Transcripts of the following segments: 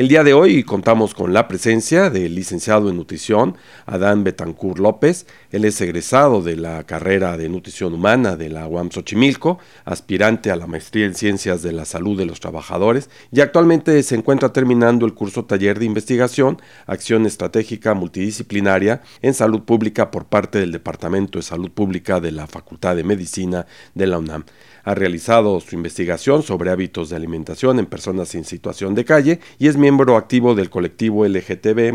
El día de hoy contamos con la presencia del licenciado en nutrición Adán Betancourt López. Él es egresado de la carrera de nutrición humana de la UAM Xochimilco, aspirante a la maestría en ciencias de la salud de los trabajadores y actualmente se encuentra terminando el curso taller de investigación, acción estratégica multidisciplinaria en salud pública por parte del Departamento de Salud Pública de la Facultad de Medicina de la UNAM ha realizado su investigación sobre hábitos de alimentación en personas en situación de calle y es miembro activo del colectivo LGTB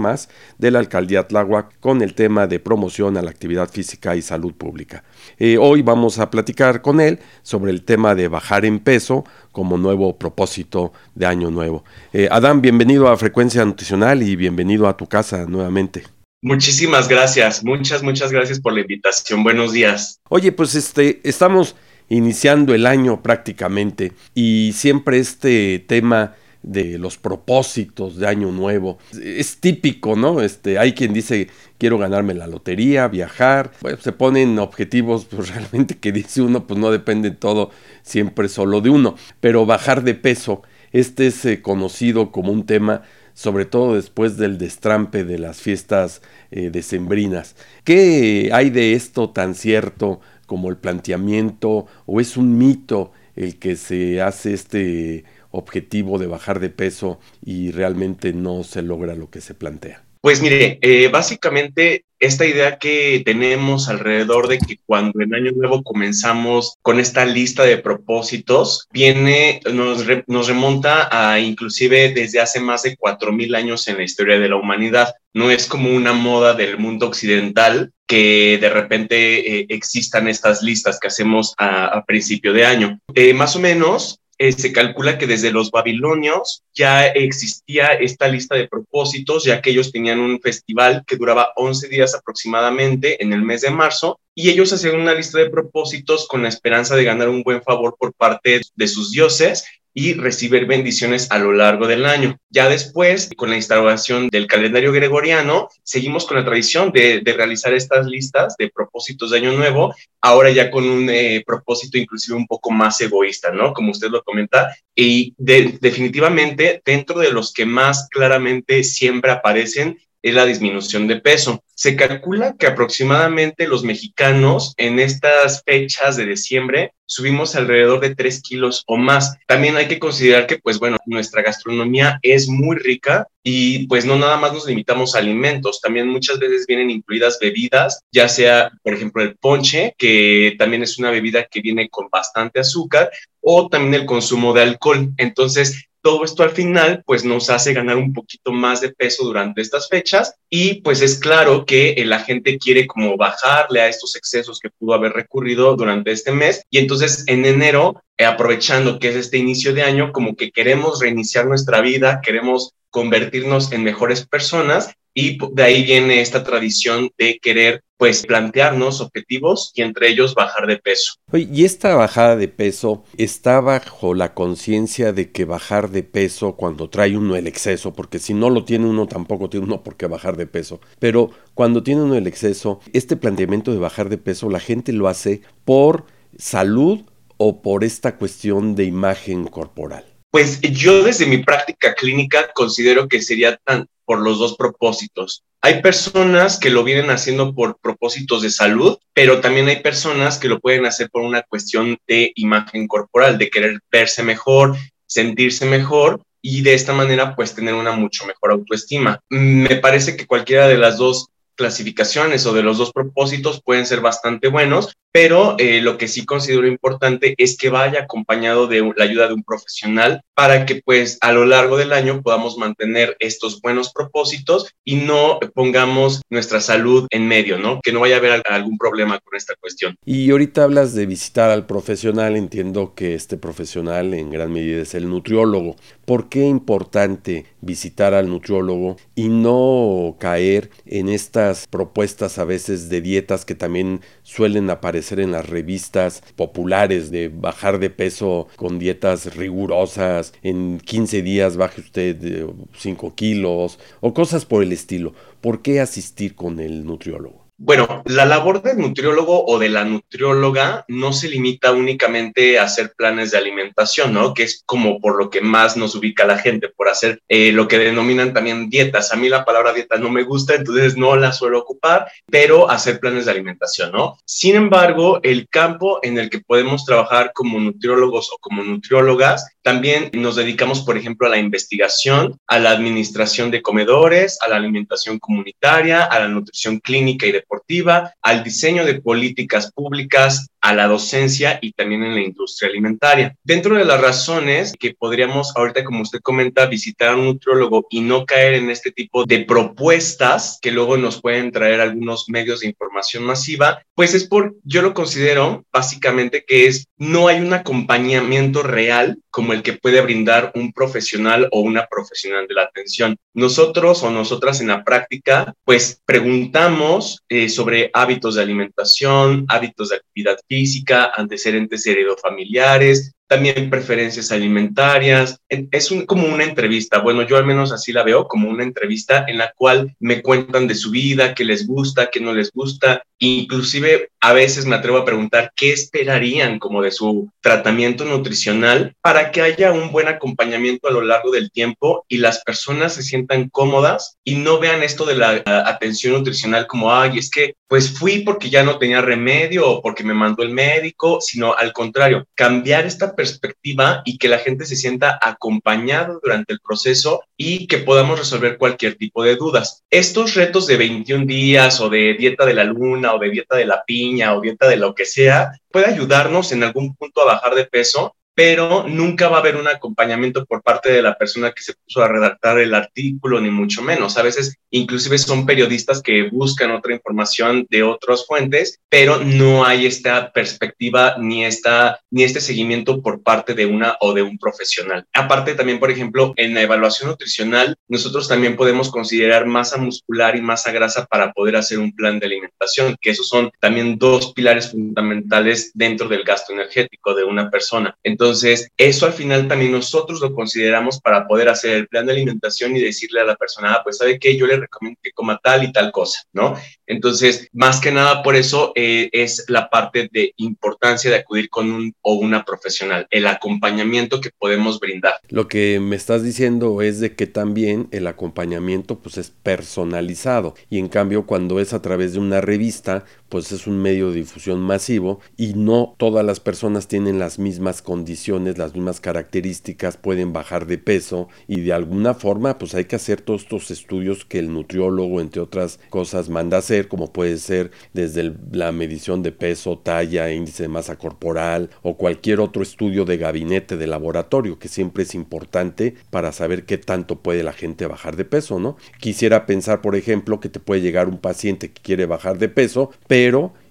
de la alcaldía Tláhuac con el tema de promoción a la actividad física y salud pública. Eh, hoy vamos a platicar con él sobre el tema de bajar en peso como nuevo propósito de año nuevo. Eh, Adán, bienvenido a Frecuencia Nutricional y bienvenido a tu casa nuevamente. Muchísimas gracias, muchas, muchas gracias por la invitación. Buenos días. Oye, pues este, estamos iniciando el año prácticamente y siempre este tema de los propósitos de año nuevo es típico, ¿no? Este, hay quien dice quiero ganarme la lotería, viajar, se ponen objetivos pues realmente que dice uno pues no depende todo siempre solo de uno, pero bajar de peso, este es eh, conocido como un tema sobre todo después del destrampe de las fiestas eh, decembrinas. ¿Qué hay de esto tan cierto? Como el planteamiento o es un mito el que se hace este objetivo de bajar de peso y realmente no se logra lo que se plantea? Pues mire, eh, básicamente esta idea que tenemos alrededor de que cuando en Año Nuevo comenzamos con esta lista de propósitos, viene, nos, nos remonta a inclusive desde hace más de 4.000 años en la historia de la humanidad. No es como una moda del mundo occidental que de repente eh, existan estas listas que hacemos a, principio de año. Eh, más o menos eh, se calcula que desde los babilonios ya existía esta lista de propósitos, ya que ellos tenían un festival que duraba 11 días aproximadamente en el mes de marzo, y ellos hacían una lista de propósitos con la esperanza de ganar un buen favor por parte de sus dioses y recibir bendiciones a lo largo del año. Ya después, con la instauración del calendario gregoriano, seguimos con la tradición de, realizar estas listas de propósitos de Año Nuevo, ahora ya con un eh, propósito inclusive un poco más egoísta, ¿no? Como usted lo comenta, y definitivamente dentro de los que más claramente siempre aparecen es la disminución de peso. Se calcula que aproximadamente los mexicanos en estas fechas de diciembre subimos alrededor de 3 kilos o más. También hay que considerar que, pues bueno, nuestra gastronomía es muy rica y pues no nada más nos limitamos a alimentos, también muchas veces vienen incluidas bebidas, ya sea, por ejemplo, el ponche, que también es una bebida que viene con bastante azúcar, o también el consumo de alcohol. Entonces, todo esto al final pues nos hace ganar un poquito más de peso durante estas fechas y pues es claro que la gente quiere como bajarle a estos excesos que pudo haber recurrido durante este mes y entonces en enero eh, aprovechando que es este inicio de año como que queremos reiniciar nuestra vida, queremos convertirnos en mejores personas y de ahí viene esta tradición de querer pues plantearnos objetivos y entre ellos bajar de peso. y esta bajada de peso está bajo la conciencia de que bajar de peso cuando trae uno el exceso, porque si no lo tiene uno tampoco tiene uno por qué bajar de peso, pero cuando tiene uno el exceso, este planteamiento de bajar de peso la gente lo hace por salud o por esta cuestión de imagen corporal. Pues yo desde mi práctica clínica considero que sería tan por los dos propósitos. Hay personas que lo vienen haciendo por propósitos de salud, pero también hay personas que lo pueden hacer por una cuestión de imagen corporal, de querer verse mejor, sentirse mejor y de esta manera pues tener una mucho mejor autoestima. Me parece que cualquiera de las dos clasificaciones o de los dos propósitos pueden ser bastante buenos, pero eh, lo que sí considero importante es que vaya acompañado de la ayuda de un profesional para que pues a lo largo del año podamos mantener estos buenos propósitos y no pongamos nuestra salud en medio, ¿no? Que no vaya a haber algún problema con esta cuestión. Y ahorita hablas de visitar al profesional, entiendo que este profesional en gran medida es el nutriólogo. ¿Por qué es importante visitar al nutriólogo y no caer en estas propuestas a veces de dietas que también suelen aparecer en las revistas populares de bajar de peso con dietas rigurosas, en 15 días baje usted 5 eh, kilos o cosas por el estilo. ¿Por qué asistir con el nutriólogo? Bueno, la labor del nutriólogo o de la nutrióloga no se limita únicamente a hacer planes de alimentación, ¿no? Que es como por lo que más nos ubica la gente, por hacer eh, lo que denominan también dietas. A mí la palabra dieta no me gusta, entonces no la suelo ocupar, pero hacer planes de alimentación, ¿no? Sin embargo, el campo en el que podemos trabajar como nutriólogos o como nutriólogas, también nos dedicamos, por ejemplo, a la investigación, a la administración de comedores, a la alimentación comunitaria, a la nutrición clínica y de deportiva, al diseño de políticas públicas, a la docencia y también en la industria alimentaria. Dentro de las razones que podríamos ahorita, como usted comenta, visitar a un nutriólogo y no caer en este tipo de propuestas que luego nos pueden traer algunos medios de información masiva, pues es por, yo lo considero básicamente que es, no hay un acompañamiento real como el que puede brindar un profesional o una profesional de la atención. Nosotros o nosotras en la práctica, pues preguntamos eh, sobre hábitos de alimentación, hábitos de actividad física, física, antecedentes heredofamiliares, también preferencias alimentarias. Es un, como una entrevista, bueno, yo al menos así la veo, como una entrevista en la cual me cuentan de su vida, qué les gusta, qué no les gusta. Inclusive a veces me atrevo a preguntar qué esperarían como de su tratamiento nutricional para que haya un buen acompañamiento a lo largo del tiempo y las personas se sientan cómodas y no vean esto de la atención nutricional como, ay, es que pues fui porque ya no tenía remedio o porque me mandó el médico, sino al contrario, cambiar esta perspectiva y que la gente se sienta acompañado durante el proceso y que podamos resolver cualquier tipo de dudas. Estos retos de 21 días o de dieta de la luna o de dieta de la piña o dieta de lo que sea puede ayudarnos en algún punto a bajar de peso pero nunca va a haber un acompañamiento por parte de la persona que se puso a redactar el artículo, ni mucho menos. A veces inclusive son periodistas que buscan otra información de otras fuentes, pero no hay esta perspectiva ni, esta, ni este seguimiento por parte de una o de un profesional. Aparte también, por ejemplo, en la evaluación nutricional, nosotros también podemos considerar masa muscular y masa grasa para poder hacer un plan de alimentación, que esos son también dos pilares fundamentales dentro del gasto energético de una persona. Entonces, entonces, eso al final también nosotros lo consideramos para poder hacer el plan de alimentación y decirle a la persona, ah, pues sabe que yo le recomiendo que coma tal y tal cosa, ¿no? Entonces, más que nada por eso eh, es la parte de importancia de acudir con un o una profesional, el acompañamiento que podemos brindar. Lo que me estás diciendo es de que también el acompañamiento pues es personalizado y en cambio cuando es a través de una revista pues es un medio de difusión masivo y no todas las personas tienen las mismas condiciones las mismas características, pueden bajar de peso y de alguna forma pues hay que hacer todos estos estudios que el nutriólogo entre otras cosas manda hacer como puede ser desde la medición de peso, talla, índice de masa corporal o cualquier otro estudio de gabinete de laboratorio que siempre es importante para saber qué tanto puede la gente bajar de peso, ¿no? Quisiera pensar por ejemplo que te puede llegar un paciente que quiere bajar de peso pero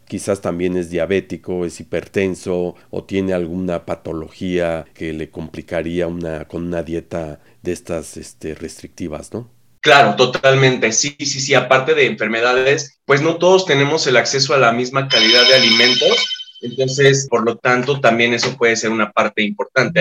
quizás también es diabético, es hipertenso o tiene alguna patología que le complicaría una, con una dieta de estas este, restrictivas, ¿no? Claro, totalmente. Sí, sí, sí. Aparte de enfermedades, pues no todos tenemos el acceso a la misma calidad de alimentos entonces, por lo tanto, también eso puede ser una parte importante.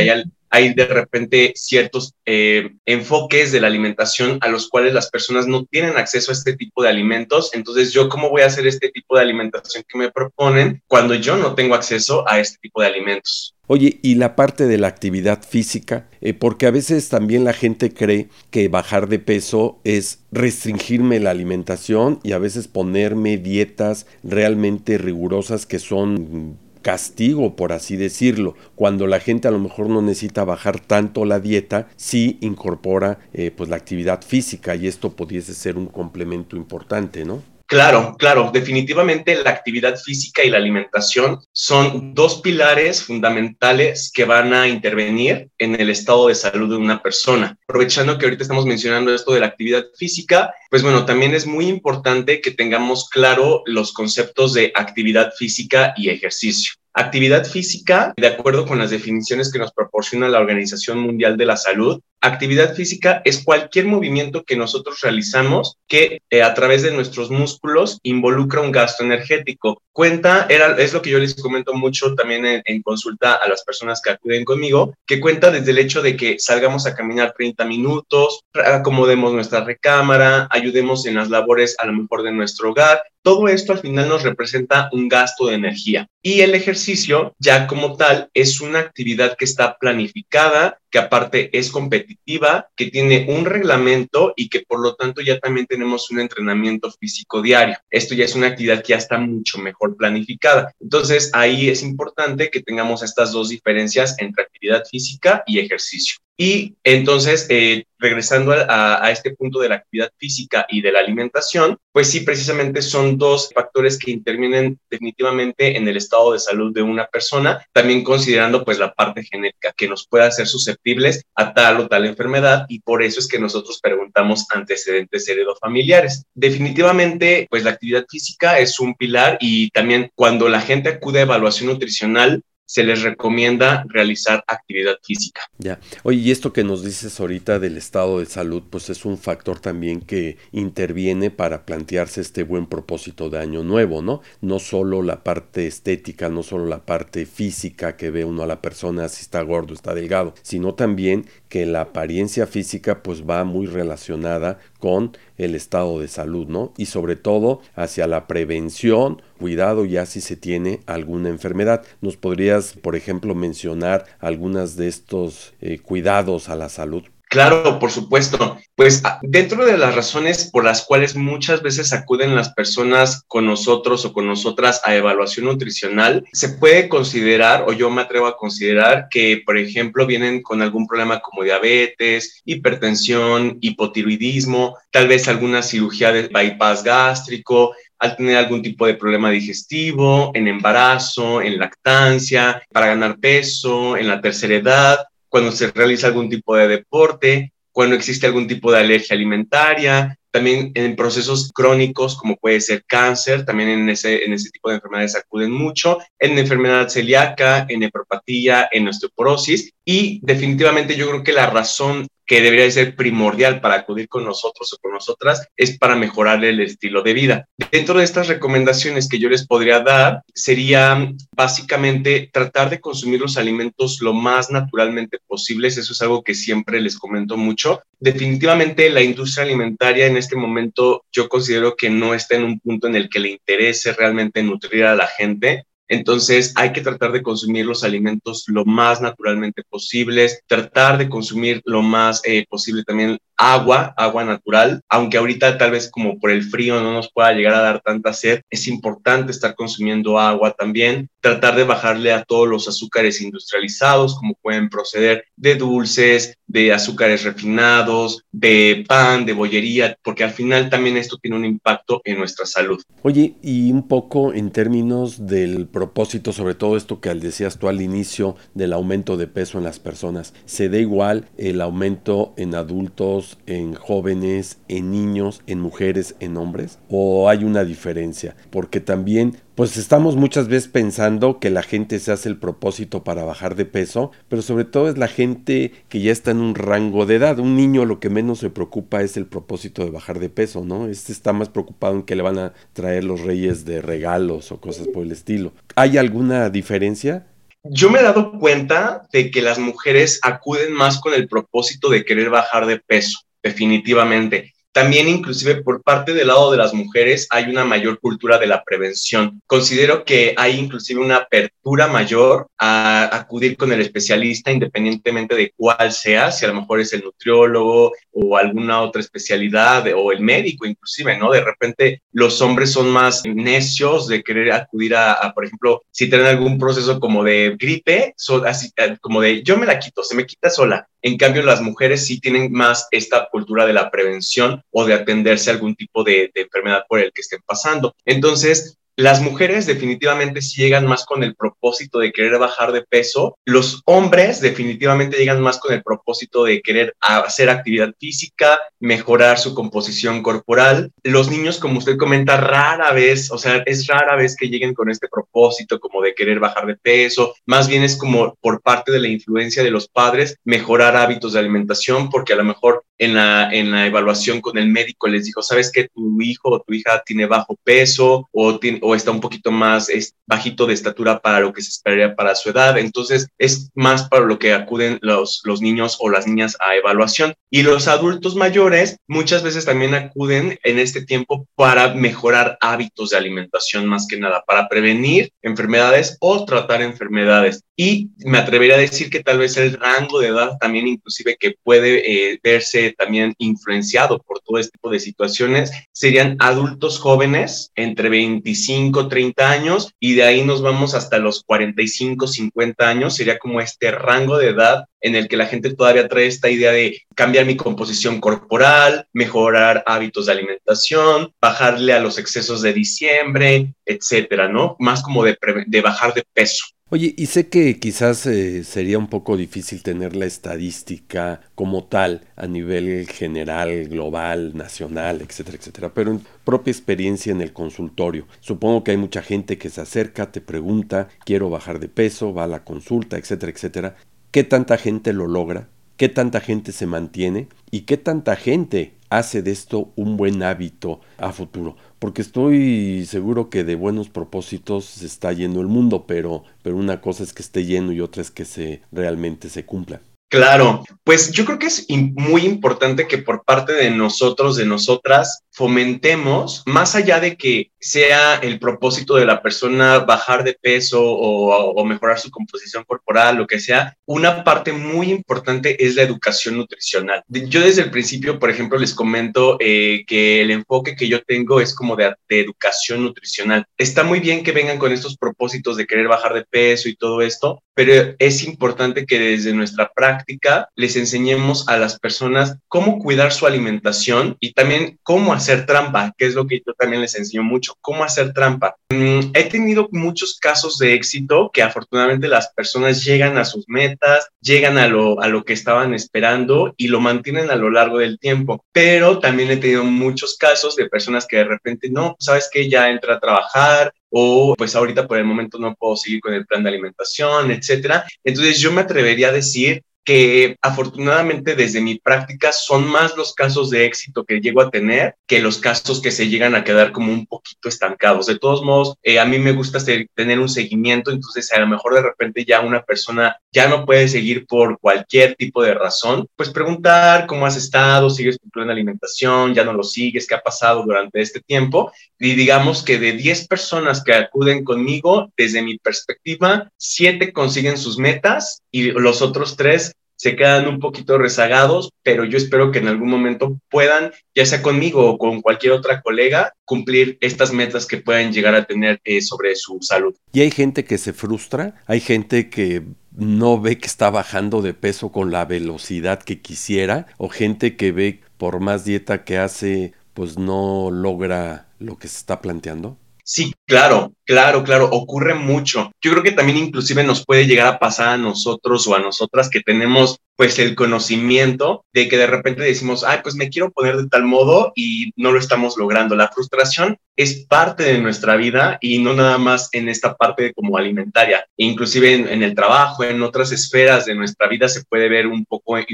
Hay, de repente ciertos eh, enfoques de la alimentación a los cuales las personas no tienen acceso a este tipo de alimentos. Entonces, ¿yo cómo voy a hacer este tipo de alimentación que me proponen cuando yo no tengo acceso a este tipo de alimentos? Oye, y la parte de la actividad física, eh, porque a veces también la gente cree que bajar de peso es restringirme la alimentación y a veces ponerme dietas realmente rigurosas que son castigo, por así decirlo, cuando la gente a lo mejor no necesita bajar tanto la dieta, sí incorpora eh, pues la actividad física y esto pudiese ser un complemento importante, ¿no? Claro, claro, definitivamente la actividad física y la alimentación son dos pilares fundamentales que van a intervenir en el estado de salud de una persona. Aprovechando que ahorita estamos mencionando esto de la actividad física, pues bueno, también es muy importante que tengamos claro los conceptos de actividad física y ejercicio. Actividad física, de acuerdo con las definiciones que nos proporciona la Organización Mundial de la Salud, actividad física es cualquier movimiento que nosotros realizamos que eh, a través de nuestros músculos involucra un gasto energético. Cuenta, es lo que yo les comento mucho también en, en, consulta a las personas que acuden conmigo, que cuenta desde el hecho de que salgamos a caminar 30 minutos, acomodemos nuestra recámara, ayudemos en las labores a lo mejor de nuestro hogar todo esto al final nos representa un gasto de energía. Y el ejercicio, ya como tal, es una actividad que está planificada, que aparte es competitiva, que tiene un reglamento y que por lo tanto ya también tenemos un entrenamiento físico diario. Esto ya es una actividad que ya está mucho mejor planificada. Entonces ahí es importante que tengamos estas dos diferencias entre actividad física y ejercicio. Y entonces, eh, regresando a, este punto de la actividad física y de la alimentación, pues sí, precisamente son dos factores que intervienen definitivamente en el estado de salud de una persona, también considerando pues la parte genética que nos puede hacer susceptibles a tal o tal enfermedad y por eso es que nosotros preguntamos antecedentes heredofamiliares. Definitivamente, pues la actividad física es un pilar y también cuando la gente acude a evaluación nutricional, se les recomienda realizar actividad física. Ya. Oye, y esto que nos dices ahorita del estado de salud, pues es un factor también que interviene para plantearse este buen propósito de año nuevo, ¿no? No solo la parte estética, no solo la parte física que ve uno a la persona si está gordo, está delgado, sino también que la apariencia física pues va muy relacionada con el estado de salud, ¿no? Y sobre todo hacia la prevención, cuidado ya si se tiene alguna enfermedad. ¿Nos podrías, por ejemplo, mencionar algunas de estos eh, cuidados a la salud? Claro, por supuesto. Pues ah, dentro de las razones por las cuales muchas veces acuden las personas con nosotros o con nosotras a evaluación nutricional, se puede considerar, o yo me atrevo a considerar, que, por ejemplo, vienen con algún problema como diabetes, hipertensión, hipotiroidismo, tal vez alguna cirugía de bypass gástrico, al tener algún tipo de problema digestivo, en embarazo, en lactancia, para ganar peso, en la tercera edad, cuando se realiza algún tipo de deporte, cuando existe algún tipo de alergia alimentaria, también en procesos crónicos como puede ser cáncer, también en ese, en ese tipo de enfermedades acuden mucho, en enfermedad celíaca, en nefropatía, en osteoporosis y definitivamente yo creo que la razón que debería ser primordial para acudir con nosotros o con nosotras es para mejorar el estilo de vida. Dentro de estas recomendaciones que yo les podría dar sería básicamente tratar de consumir los alimentos lo más naturalmente posibles. Eso es algo que siempre les comento mucho. Definitivamente la industria alimentaria en este momento yo considero que no está en un punto en el que le interese realmente nutrir a la gente entonces hay que tratar de consumir los alimentos lo más naturalmente posibles, tratar de consumir lo más eh, posible también agua, agua natural, aunque ahorita tal vez como por el frío no nos pueda llegar a dar tanta sed, es importante estar consumiendo agua también, tratar de bajarle a todos los azúcares industrializados, como pueden proceder de dulces, de azúcares refinados, de pan, de bollería, porque al final también esto tiene un impacto en nuestra salud. Oye, y un poco en términos del propósito, sobre todo esto que decías tú al inicio del aumento de peso en las personas, ¿se da igual el aumento en adultos, en jóvenes, en niños, en mujeres, en hombres? ¿O hay una diferencia? Porque también pues estamos muchas veces pensando que la gente se hace el propósito para bajar de peso, pero sobre todo es la gente que ya está en un rango de edad. Un niño lo que menos se preocupa es el propósito de bajar de peso, ¿no? Este está más preocupado en que le van a traer los reyes de regalos o cosas por el estilo. ¿Hay alguna diferencia? Yo me he dado cuenta de que las mujeres acuden más con el propósito de querer bajar de peso, definitivamente. También inclusive por parte del lado de las mujeres hay una mayor cultura de la prevención. Considero que hay inclusive una apertura mayor a acudir con el especialista independientemente de cuál sea, si a lo mejor es el nutriólogo o alguna otra especialidad o el médico inclusive, ¿no? De repente los hombres son más necios de querer acudir a, por ejemplo, si tienen algún proceso como de gripe, así, eh, como de yo me la quito, se me quita sola. En cambio, las mujeres sí tienen más esta cultura de la prevención o de atenderse a algún tipo de, de enfermedad por el que estén pasando. Entonces, las mujeres definitivamente sí llegan más con el propósito de querer bajar de peso. Los hombres definitivamente llegan más con el propósito de querer hacer actividad física, mejorar su composición corporal. Los niños, como usted comenta, rara vez, o sea, es rara vez que lleguen con este propósito como de querer bajar de peso. Más bien es como por parte de la influencia de los padres mejorar hábitos de alimentación porque a lo mejor en la, en la evaluación con el médico les dijo, sabes que tu hijo o tu hija tiene bajo peso o, o está un poquito más es, bajito de estatura para lo que se esperaría para su edad. Entonces es más para lo que acuden los, los niños o las niñas a evaluación. Y los adultos mayores muchas veces también acuden en este tiempo para mejorar hábitos de alimentación más que nada, para prevenir enfermedades o tratar enfermedades. Y me atrevería a decir que tal vez el rango de edad también inclusive que puede eh, verse también influenciado por todo este tipo de situaciones serían adultos jóvenes entre 25, 30 años y de ahí nos vamos hasta los 45, 50 años. Sería como este rango de edad en el que la gente todavía trae esta idea de cambiar mi composición corporal, mejorar hábitos de alimentación, bajarle a los excesos de diciembre, etcétera, ¿no? Más como de, de bajar de peso. Oye, y sé que quizás eh, sería un poco difícil tener la estadística como tal a nivel general, global, nacional, etcétera, etcétera, pero en propia experiencia en el consultorio. Supongo que hay mucha gente que se acerca, te pregunta, quiero bajar de peso, va a la consulta, etcétera, etcétera. ¿Qué tanta gente lo logra? ¿Qué tanta gente se mantiene? ¿Y qué tanta gente hace de esto un buen hábito a futuro? porque estoy seguro que de buenos propósitos se está yendo el mundo, pero, pero una cosa es que esté lleno y otra es que se realmente se cumpla. Claro, pues yo creo que es muy importante que por parte de nosotros, de nosotras, fomentemos, más allá de que sea el propósito de la persona bajar de peso o, mejorar su composición corporal, lo que sea, una parte muy importante es la educación nutricional. Yo desde el principio, por ejemplo, les comento eh, que el enfoque que yo tengo es como de, de educación nutricional. Está muy bien que vengan con estos propósitos de querer bajar de peso y todo esto, pero es importante que desde nuestra práctica les enseñemos a las personas cómo cuidar su alimentación y también cómo hacer trampa, que es lo que yo también les enseño mucho, cómo hacer trampa. Mm, he tenido muchos casos de éxito que afortunadamente las personas llegan a sus metas, llegan a lo, a lo que estaban esperando y lo mantienen a lo largo del tiempo, pero también he tenido muchos casos de personas que de repente, no, sabes que ya entra a trabajar, o pues ahorita por el momento no puedo seguir con el plan de alimentación, etcétera. Entonces yo me atrevería a decir que afortunadamente desde mi práctica son más los casos de éxito que llego a tener que los casos que se llegan a quedar como un poquito estancados. De todos modos, eh, a mí me gusta tener un seguimiento, entonces a lo mejor de repente ya una persona ya no puede seguir por cualquier tipo de razón, pues preguntar cómo has estado, sigues tu plan de alimentación, ya no lo sigues, qué ha pasado durante este tiempo. Y digamos que de 10 personas que acuden conmigo, desde mi perspectiva, 7 consiguen sus metas y los otros 3 se quedan un poquito rezagados, pero yo espero que en algún momento puedan, ya sea conmigo o con cualquier otra colega, cumplir estas metas que puedan llegar a tener eh, sobre su salud. Y hay gente que se frustra, hay gente que no ve que está bajando de peso con la velocidad que quisiera, o gente que ve por más dieta que hace, pues no logra lo que se está planteando. Sí, claro, claro, claro, ocurre mucho. Yo creo que también inclusive nos puede llegar a pasar a nosotros o a nosotras que tenemos pues el conocimiento de que de repente decimos, ay, pues me quiero poner de tal modo y no lo estamos logrando. La frustración es parte de nuestra vida y no nada más en esta parte como alimentaria. Inclusive en, el trabajo, en otras esferas de nuestra vida se puede ver un poco eh,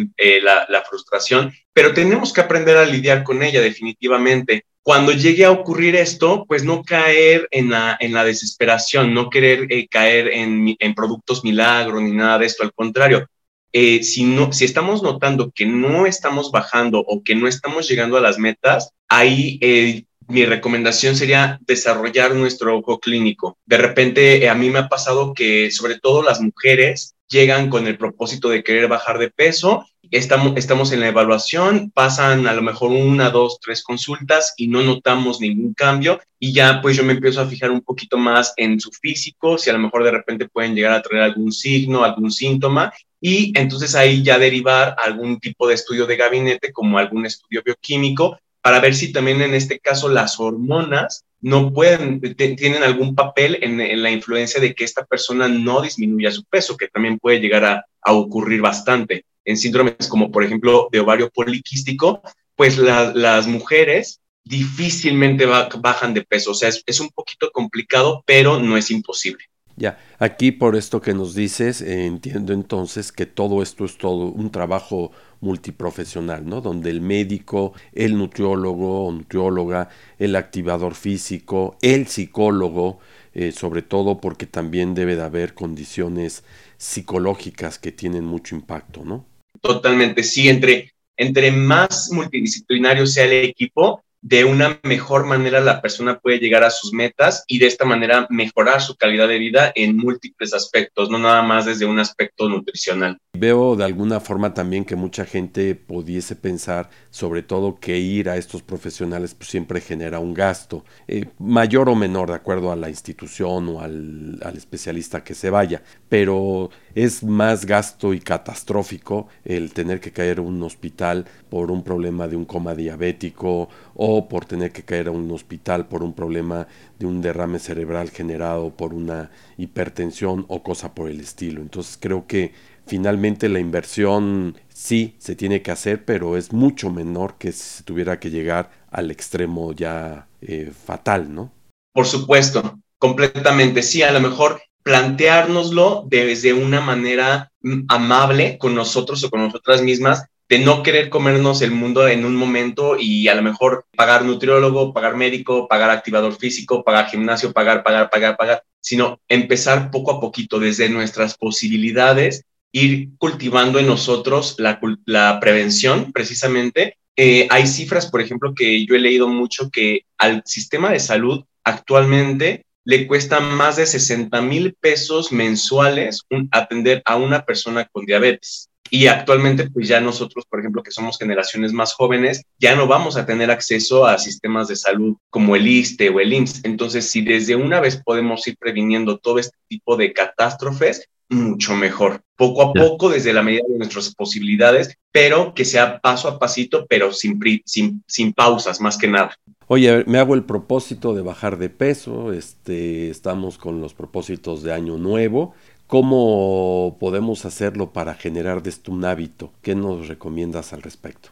la, frustración, pero tenemos que aprender a lidiar con ella definitivamente cuando llegue a ocurrir esto, pues no caer en la desesperación, no querer eh, caer en, productos milagro ni nada de esto, al contrario, eh, si, no, si estamos notando que no estamos bajando o que no estamos llegando a las metas, ahí eh, mi recomendación sería desarrollar nuestro ojo clínico. De repente, a mí me ha pasado que sobre todo las mujeres llegan con el propósito de querer bajar de peso estamos, estamos en la evaluación, pasan a lo mejor una, dos, tres consultas y no notamos ningún cambio y ya pues yo me empiezo a fijar un poquito más en su físico, si a lo mejor de repente pueden llegar a traer algún signo, algún síntoma y entonces ahí ya derivar algún tipo de estudio de gabinete como algún estudio bioquímico para ver si también en este caso las hormonas no pueden, tienen algún papel en, la influencia de que esta persona no disminuya su peso, que también puede llegar a, a ocurrir bastante en síndromes como por ejemplo de ovario poliquístico, pues las mujeres difícilmente bajan de peso. O sea, es, un poquito complicado, pero no es imposible. Ya, aquí por esto que nos dices, entiendo entonces que todo esto es todo un trabajo multiprofesional, ¿no? Donde el médico, el nutriólogo o nutrióloga, el activador físico, el psicólogo, eh, sobre todo porque también debe de haber condiciones psicológicas que tienen mucho impacto, ¿no? Totalmente, sí, entre, entre más multidisciplinario sea el equipo, de una mejor manera la persona puede llegar a sus metas y de esta manera mejorar su calidad de vida en múltiples aspectos, no nada más desde un aspecto nutricional. Veo de alguna forma también que mucha gente pudiese pensar, sobre todo que ir a estos profesionales pues, siempre genera un gasto, eh, mayor o menor de acuerdo a la institución o al, al especialista que se vaya, pero es más gasto y catastrófico el tener que caer a un hospital por un problema de un coma diabético o por tener que caer a un hospital por un problema de un derrame cerebral generado por una hipertensión o cosa por el estilo. Entonces creo que finalmente la inversión sí se tiene que hacer, pero es mucho menor que si se tuviera que llegar al extremo ya eh, fatal, ¿no? Por supuesto, completamente. Sí, a lo mejor planteárnoslo desde una manera mm, amable con nosotros o con nosotras mismas, de no querer comernos el mundo en un momento y a lo mejor pagar nutriólogo, pagar médico, pagar activador físico, pagar gimnasio, pagar, pagar, pagar, pagar, sino empezar poco a poquito desde nuestras posibilidades, ir cultivando en nosotros la, la prevención precisamente. Eh, hay cifras, por ejemplo, que yo he leído mucho que al sistema de salud actualmente le cuesta más de 60 mil pesos mensuales atender a una persona con diabetes. Y actualmente, pues ya nosotros, por ejemplo, que somos generaciones más jóvenes, ya no vamos a tener acceso a sistemas de salud como el ISTE o el IMSS. Entonces, si desde una vez podemos ir previniendo todo este tipo de catástrofes, mucho mejor. Poco a poco, desde la medida de nuestras posibilidades, pero que sea paso a pasito, pero sin, sin, sin pausas, más que nada. Oye, me hago el propósito de bajar de peso, este, estamos con los propósitos de año nuevo. ¿Cómo podemos hacerlo para generar de un hábito? ¿Qué nos recomiendas al respecto?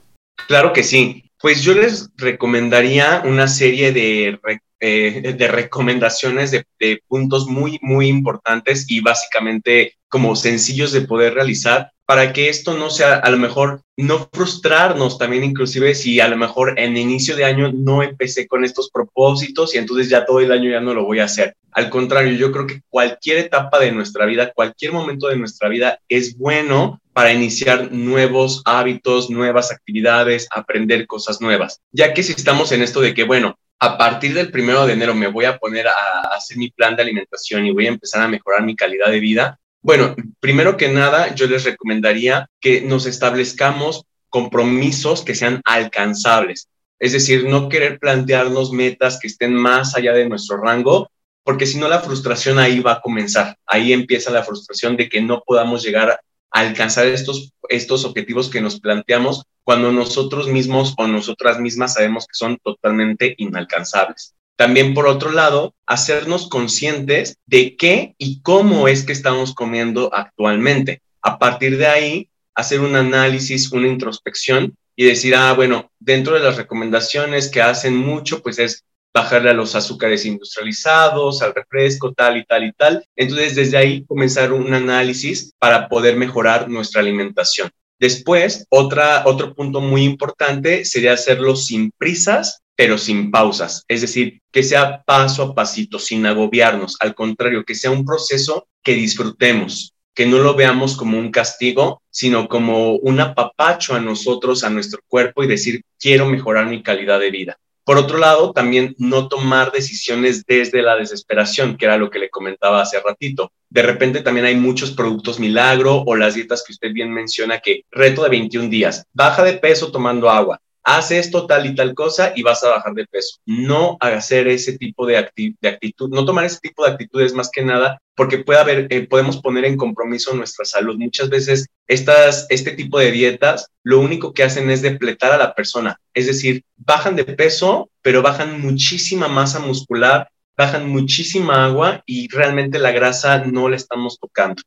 Claro que sí. Pues yo les recomendaría una serie de, eh, de recomendaciones de, puntos muy, muy importantes y básicamente como sencillos de poder realizar para que esto no sea, a lo mejor, no frustrarnos también, inclusive si a lo mejor en inicio de año no empecé con estos propósitos y entonces ya todo el año ya no lo voy a hacer. Al contrario, yo creo que cualquier etapa de nuestra vida, cualquier momento de nuestra vida es bueno para iniciar nuevos hábitos, nuevas actividades, aprender cosas nuevas. Ya que si estamos en esto de que, bueno, a partir del primero de enero me voy a poner a hacer mi plan de alimentación y voy a empezar a mejorar mi calidad de vida, bueno, primero que nada, yo les recomendaría que nos establezcamos compromisos que sean alcanzables. Es decir, no querer plantearnos metas que estén más allá de nuestro rango, porque si no la frustración ahí va a comenzar. Ahí empieza la frustración de que no podamos llegar a alcanzar estos, estos objetivos que nos planteamos cuando nosotros mismos o nosotras mismas sabemos que son totalmente inalcanzables. También, por otro lado, hacernos conscientes de qué y cómo es que estamos comiendo actualmente. A partir de ahí, hacer un análisis, una introspección y decir, ah, bueno, dentro de las recomendaciones que hacen mucho, pues es bajarle a los azúcares industrializados, al refresco, tal y tal y tal. Entonces, desde ahí comenzar un análisis para poder mejorar nuestra alimentación. Después, otra, otro punto muy importante sería hacerlo sin prisas pero sin pausas, es decir, que sea paso a pasito, sin agobiarnos, al contrario, que sea un proceso que disfrutemos, que no lo veamos como un castigo, sino como un apapacho a nosotros, a nuestro cuerpo y decir, quiero mejorar mi calidad de vida. Por otro lado, también no tomar decisiones desde la desesperación, que era lo que le comentaba hace ratito. De repente también hay muchos productos milagro o las dietas que usted bien menciona que reto de 21 días, baja de peso tomando agua, haz esto, tal y tal cosa y vas a bajar de peso. No hacer ese tipo de, actitud, no tomar ese tipo de actitudes más que nada porque puede haber, eh, podemos poner en compromiso nuestra salud. Muchas veces estas, este tipo de dietas lo único que hacen es depletar a la persona, es decir, bajan de peso, pero bajan muchísima masa muscular, bajan muchísima agua y realmente la grasa no la estamos tocando.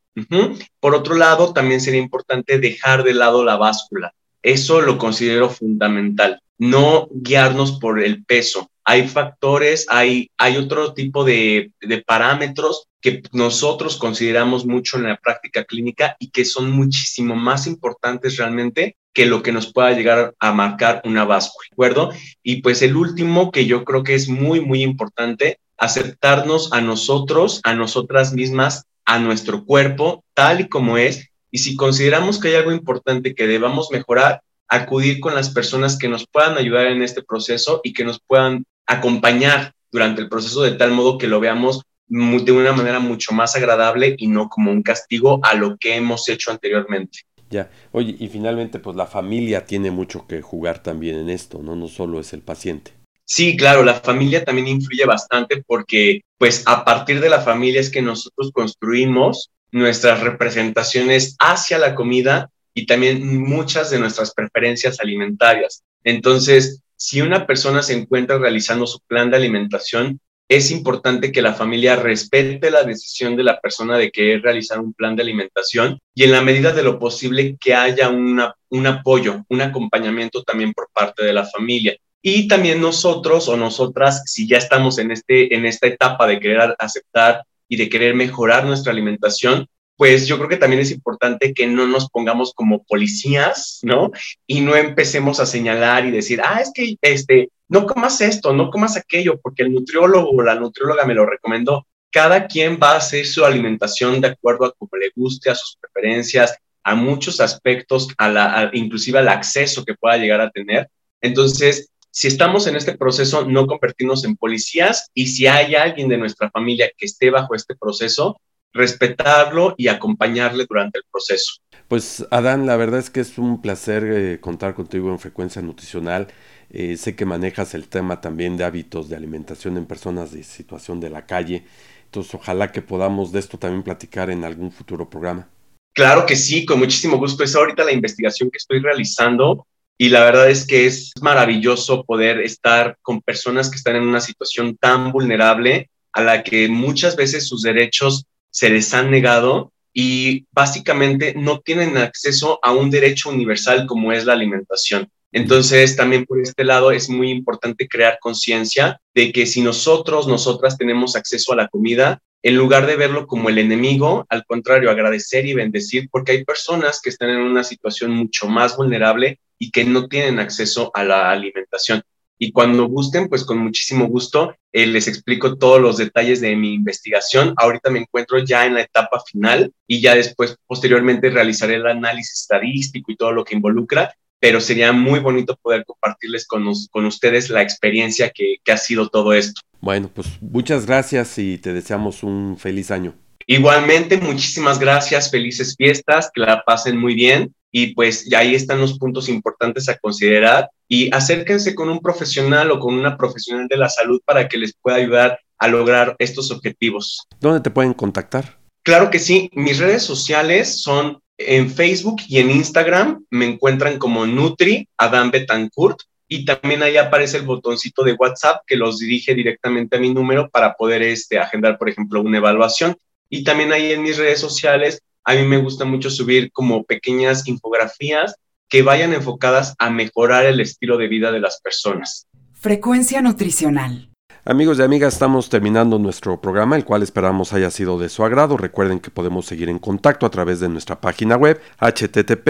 Por otro lado, también sería importante dejar de lado la báscula. Eso lo considero fundamental. No guiarnos por el peso. Hay factores, hay, hay otro tipo de, de parámetros que nosotros consideramos mucho en la práctica clínica y que son muchísimo más importantes realmente que lo que nos pueda llegar a marcar una báscula, ¿de acuerdo? Y pues el último que yo creo que es muy, muy importante, aceptarnos a nosotros, a nosotras mismas, a nuestro cuerpo, tal y como es, y si consideramos que hay algo importante que debamos mejorar, acudir con las personas que nos puedan ayudar en este proceso y que nos puedan acompañar durante el proceso de tal modo que lo veamos de una manera mucho más agradable y no como un castigo a lo que hemos hecho anteriormente. Ya, oye, y finalmente, pues la familia tiene mucho que jugar también en esto, ¿no? No solo es el paciente. Sí, claro, la familia también influye bastante porque, pues, a partir de la familia es que nosotros construimos nuestras representaciones hacia la comida y también muchas de nuestras preferencias alimentarias. Entonces, si una persona se encuentra realizando su plan de alimentación, es importante que la familia respete la decisión de la persona de querer realizar un plan de alimentación y en la medida de lo posible que haya un apoyo, un acompañamiento también por parte de la familia. Y también nosotros o nosotras, si ya estamos en, este, en esta etapa de querer aceptar y de querer mejorar nuestra alimentación, pues yo creo que también es importante que no nos pongamos como policías, ¿no? Y no empecemos a señalar y decir, ah, es que este, no comas esto, no comas aquello, porque el nutriólogo o la nutrióloga me lo recomendó. Cada quien va a hacer su alimentación de acuerdo a cómo le guste, a sus preferencias, a muchos aspectos, a la, inclusive al acceso que pueda llegar a tener. Entonces, si estamos en este proceso, no convertirnos en policías y si hay alguien de nuestra familia que esté bajo este proceso, respetarlo y acompañarle durante el proceso. Pues Adán, la verdad es que es un placer eh, contar contigo en frecuencia nutricional. Eh, sé que manejas el tema también de hábitos de alimentación en personas de situación de la calle. Entonces, ojalá que podamos de esto también platicar en algún futuro programa. Claro que sí, con muchísimo gusto. Es ahorita la investigación que estoy realizando y la verdad es que es maravilloso poder estar con personas que están en una situación tan vulnerable a la que muchas veces sus derechos se les han negado y básicamente no tienen acceso a un derecho universal como es la alimentación. Entonces, también por este lado es muy importante crear conciencia de que si nosotros, nosotras tenemos acceso a la comida, en lugar de verlo como el enemigo, al contrario, agradecer y bendecir, porque hay personas que están en una situación mucho más vulnerable y que no tienen acceso a la alimentación. Y cuando gusten, pues con muchísimo gusto eh, les explico todos los detalles de mi investigación. Ahorita me encuentro ya en la etapa final y ya después, posteriormente, realizaré el análisis estadístico y todo lo que involucra, pero sería muy bonito poder compartirles con, con ustedes la experiencia que, que ha sido todo esto. Bueno, pues muchas gracias y te deseamos un feliz año. Igualmente, muchísimas gracias, felices fiestas, que la pasen muy bien y pues ya ahí están los puntos importantes a considerar y acérquense con un profesional o con una profesional de la salud para que les pueda ayudar a lograr estos objetivos. ¿Dónde te pueden contactar? Claro que sí, mis redes sociales son en Facebook y en Instagram, me encuentran como Nutri Adam Betancourt y también ahí aparece el botoncito de WhatsApp que los dirige directamente a mi número para poder este, agendar, por ejemplo, una evaluación. Y también ahí en mis redes sociales a mí me gusta mucho subir como pequeñas infografías que vayan enfocadas a mejorar el estilo de vida de las personas. Frecuencia nutricional. Amigos y amigas, estamos terminando nuestro programa, el cual esperamos haya sido de su agrado. Recuerden que podemos seguir en contacto a través de nuestra página web http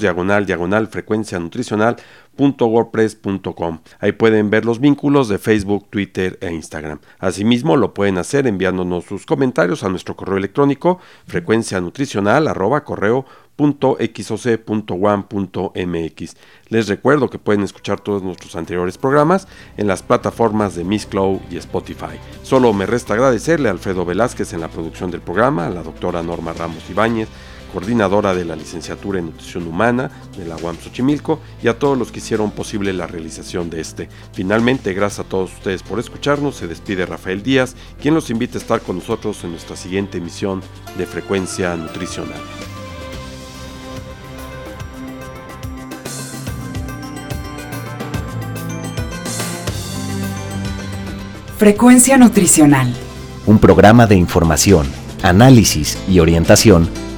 diagonal diagonal frecuencia nutricional www.wordpress.com. Ahí pueden ver los vínculos de Facebook, Twitter e Instagram. Asimismo, lo pueden hacer enviándonos sus comentarios a nuestro correo electrónico frecuencia nutricional Les recuerdo que pueden escuchar todos nuestros anteriores programas en las plataformas de Miss Cloud y Spotify. Solo me resta agradecerle a Alfredo Velázquez en la producción del programa, a la doctora Norma Ramos Ibáñez, coordinadora de la licenciatura en Nutrición Humana de la UAM Xochimilco y a todos los que hicieron posible la realización de este. Finalmente, gracias a todos ustedes por escucharnos, se despide Rafael Díaz, quien los invita a estar con nosotros en nuestra siguiente emisión de Frecuencia Nutricional. Frecuencia Nutricional. Un programa de información, análisis y orientación